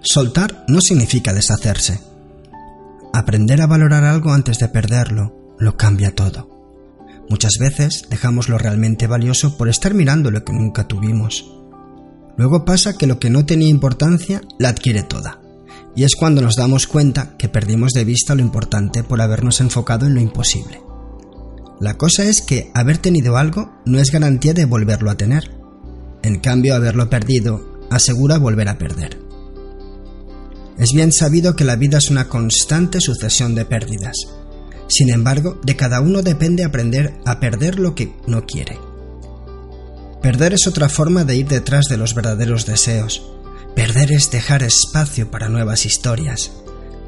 Soltar no significa deshacerse. Aprender a valorar algo antes de perderlo lo cambia todo. Muchas veces dejamos lo realmente valioso por estar mirando lo que nunca tuvimos. Luego pasa que lo que no tenía importancia la adquiere toda. Y es cuando nos damos cuenta que perdimos de vista lo importante por habernos enfocado en lo imposible. La cosa es que haber tenido algo no es garantía de volverlo a tener. En cambio, haberlo perdido asegura volver a perder. Es bien sabido que la vida es una constante sucesión de pérdidas. Sin embargo, de cada uno depende aprender a perder lo que no quiere. Perder es otra forma de ir detrás de los verdaderos deseos. Perder es dejar espacio para nuevas historias,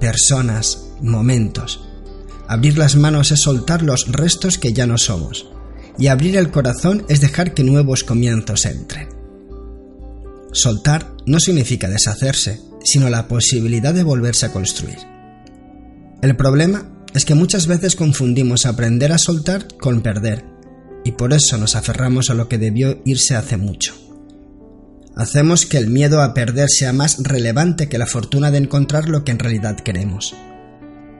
personas, momentos. Abrir las manos es soltar los restos que ya no somos. Y abrir el corazón es dejar que nuevos comienzos entren. Soltar no significa deshacerse, sino la posibilidad de volverse a construir. El problema es que muchas veces confundimos aprender a soltar con perder, y por eso nos aferramos a lo que debió irse hace mucho. Hacemos que el miedo a perder sea más relevante que la fortuna de encontrar lo que en realidad queremos.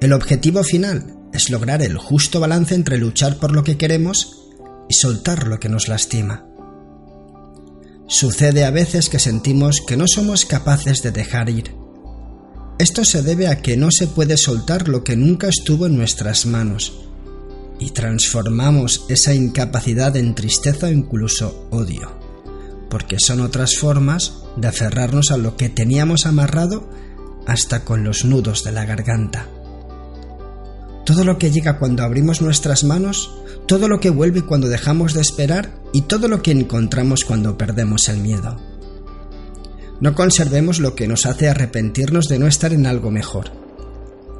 El objetivo final es lograr el justo balance entre luchar por lo que queremos y soltar lo que nos lastima. Sucede a veces que sentimos que no somos capaces de dejar ir. Esto se debe a que no se puede soltar lo que nunca estuvo en nuestras manos, y transformamos esa incapacidad en tristeza o incluso odio, porque son otras formas de aferrarnos a lo que teníamos amarrado hasta con los nudos de la garganta. Todo lo que llega cuando abrimos nuestras manos, todo lo que vuelve cuando dejamos de esperar y todo lo que encontramos cuando perdemos el miedo. No conservemos lo que nos hace arrepentirnos de no estar en algo mejor.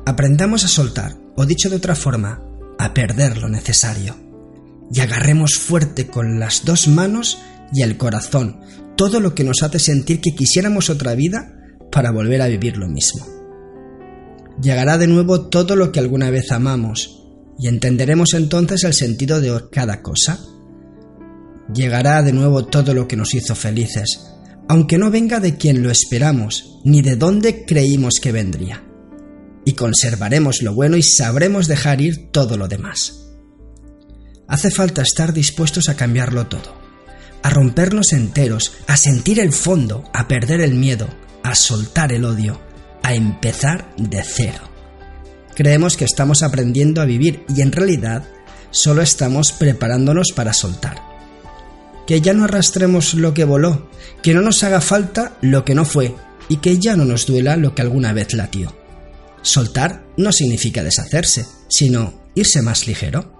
Aprendamos a soltar, o dicho de otra forma, a perder lo necesario. Y agarremos fuerte con las dos manos y el corazón todo lo que nos hace sentir que quisiéramos otra vida para volver a vivir lo mismo llegará de nuevo todo lo que alguna vez amamos, y entenderemos entonces el sentido de cada cosa. Llegará de nuevo todo lo que nos hizo felices, aunque no venga de quien lo esperamos, ni de dónde creímos que vendría. Y conservaremos lo bueno y sabremos dejar ir todo lo demás. Hace falta estar dispuestos a cambiarlo todo, a rompernos enteros, a sentir el fondo, a perder el miedo, a soltar el odio, a empezar de cero. Creemos que estamos aprendiendo a vivir y en realidad solo estamos preparándonos para soltar. Que ya no arrastremos lo que voló, que no nos haga falta lo que no fue y que ya no nos duela lo que alguna vez latió. Soltar no significa deshacerse, sino irse más ligero.